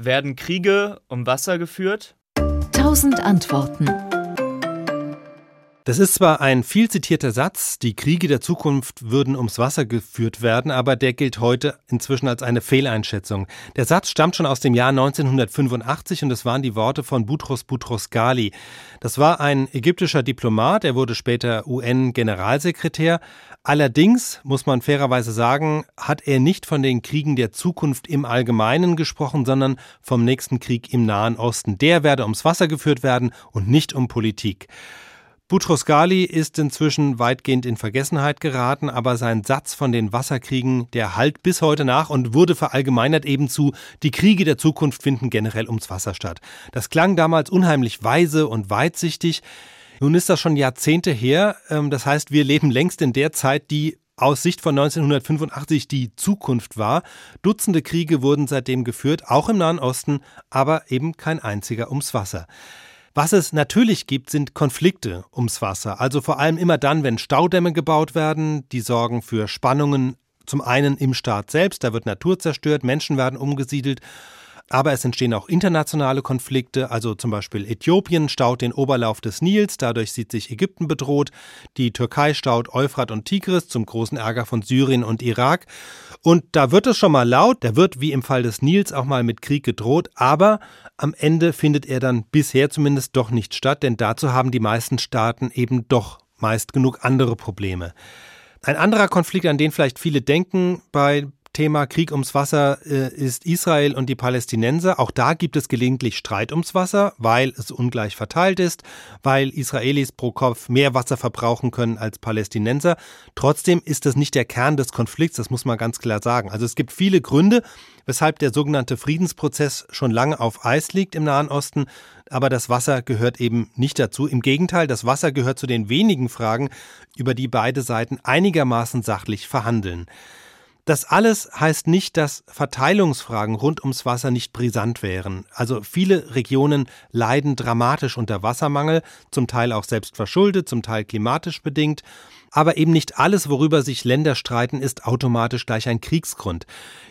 Werden Kriege um Wasser geführt? Tausend Antworten. Das ist zwar ein viel zitierter Satz, die Kriege der Zukunft würden ums Wasser geführt werden, aber der gilt heute inzwischen als eine Fehleinschätzung. Der Satz stammt schon aus dem Jahr 1985 und es waren die Worte von Boutros Boutros Ghali. Das war ein ägyptischer Diplomat, er wurde später UN-Generalsekretär. Allerdings, muss man fairerweise sagen, hat er nicht von den Kriegen der Zukunft im Allgemeinen gesprochen, sondern vom nächsten Krieg im Nahen Osten. Der werde ums Wasser geführt werden und nicht um Politik. Boutros Ghali ist inzwischen weitgehend in Vergessenheit geraten, aber sein Satz von den Wasserkriegen, der halt bis heute nach und wurde verallgemeinert eben zu, die Kriege der Zukunft finden generell ums Wasser statt. Das klang damals unheimlich weise und weitsichtig. Nun ist das schon Jahrzehnte her. Ähm, das heißt, wir leben längst in der Zeit, die aus Sicht von 1985 die Zukunft war. Dutzende Kriege wurden seitdem geführt, auch im Nahen Osten, aber eben kein einziger ums Wasser. Was es natürlich gibt, sind Konflikte ums Wasser. Also vor allem immer dann, wenn Staudämme gebaut werden, die sorgen für Spannungen zum einen im Staat selbst, da wird Natur zerstört, Menschen werden umgesiedelt aber es entstehen auch internationale Konflikte, also zum Beispiel Äthiopien staut den Oberlauf des Nils, dadurch sieht sich Ägypten bedroht, die Türkei staut Euphrat und Tigris zum großen Ärger von Syrien und Irak. Und da wird es schon mal laut, da wird wie im Fall des Nils auch mal mit Krieg gedroht, aber am Ende findet er dann bisher zumindest doch nicht statt, denn dazu haben die meisten Staaten eben doch meist genug andere Probleme. Ein anderer Konflikt, an den vielleicht viele denken bei Thema Krieg ums Wasser äh, ist Israel und die Palästinenser. Auch da gibt es gelegentlich Streit ums Wasser, weil es ungleich verteilt ist, weil Israelis pro Kopf mehr Wasser verbrauchen können als Palästinenser. Trotzdem ist das nicht der Kern des Konflikts, das muss man ganz klar sagen. Also es gibt viele Gründe, weshalb der sogenannte Friedensprozess schon lange auf Eis liegt im Nahen Osten, aber das Wasser gehört eben nicht dazu. Im Gegenteil, das Wasser gehört zu den wenigen Fragen, über die beide Seiten einigermaßen sachlich verhandeln. Das alles heißt nicht, dass Verteilungsfragen rund ums Wasser nicht brisant wären. Also viele Regionen leiden dramatisch unter Wassermangel, zum Teil auch selbst verschuldet, zum Teil klimatisch bedingt. Aber eben nicht alles, worüber sich Länder streiten, ist automatisch gleich ein Kriegsgrund.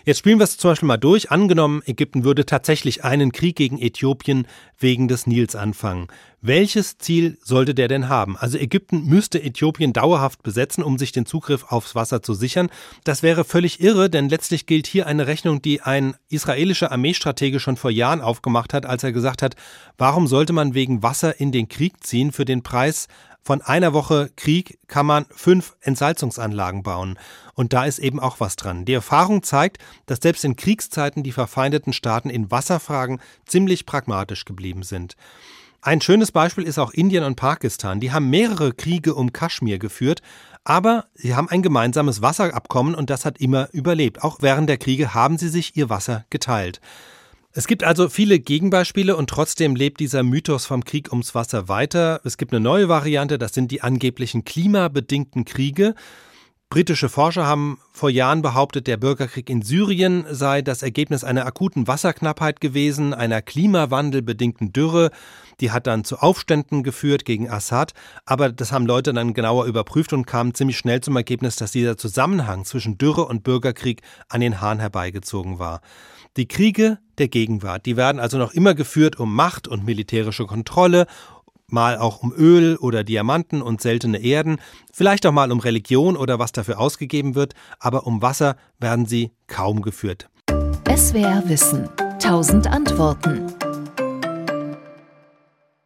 Jetzt spielen wir es zum Beispiel mal durch. Angenommen, Ägypten würde tatsächlich einen Krieg gegen Äthiopien wegen des Nils anfangen. Welches Ziel sollte der denn haben? Also Ägypten müsste Äthiopien dauerhaft besetzen, um sich den Zugriff aufs Wasser zu sichern. Das wäre völlig irre, denn letztlich gilt hier eine Rechnung, die ein israelischer Armeestratege schon vor Jahren aufgemacht hat, als er gesagt hat, warum sollte man wegen Wasser in den Krieg ziehen für den Preis von einer Woche Krieg kann man fünf Entsalzungsanlagen bauen. Und da ist eben auch was dran. Die Erfahrung zeigt, dass selbst in Kriegszeiten die verfeindeten Staaten in Wasserfragen ziemlich pragmatisch geblieben sind. Ein schönes Beispiel ist auch Indien und Pakistan. Die haben mehrere Kriege um Kaschmir geführt, aber sie haben ein gemeinsames Wasserabkommen und das hat immer überlebt. Auch während der Kriege haben sie sich ihr Wasser geteilt. Es gibt also viele Gegenbeispiele und trotzdem lebt dieser Mythos vom Krieg ums Wasser weiter. Es gibt eine neue Variante, das sind die angeblichen klimabedingten Kriege. Britische Forscher haben vor Jahren behauptet, der Bürgerkrieg in Syrien sei das Ergebnis einer akuten Wasserknappheit gewesen, einer klimawandelbedingten Dürre. Die hat dann zu Aufständen geführt gegen Assad. Aber das haben Leute dann genauer überprüft und kamen ziemlich schnell zum Ergebnis, dass dieser Zusammenhang zwischen Dürre und Bürgerkrieg an den Haaren herbeigezogen war. Die Kriege der Gegenwart, die werden also noch immer geführt um Macht und militärische Kontrolle, mal auch um Öl oder Diamanten und seltene Erden, vielleicht auch mal um Religion oder was dafür ausgegeben wird, aber um Wasser werden sie kaum geführt. SWR Wissen. Tausend Antworten.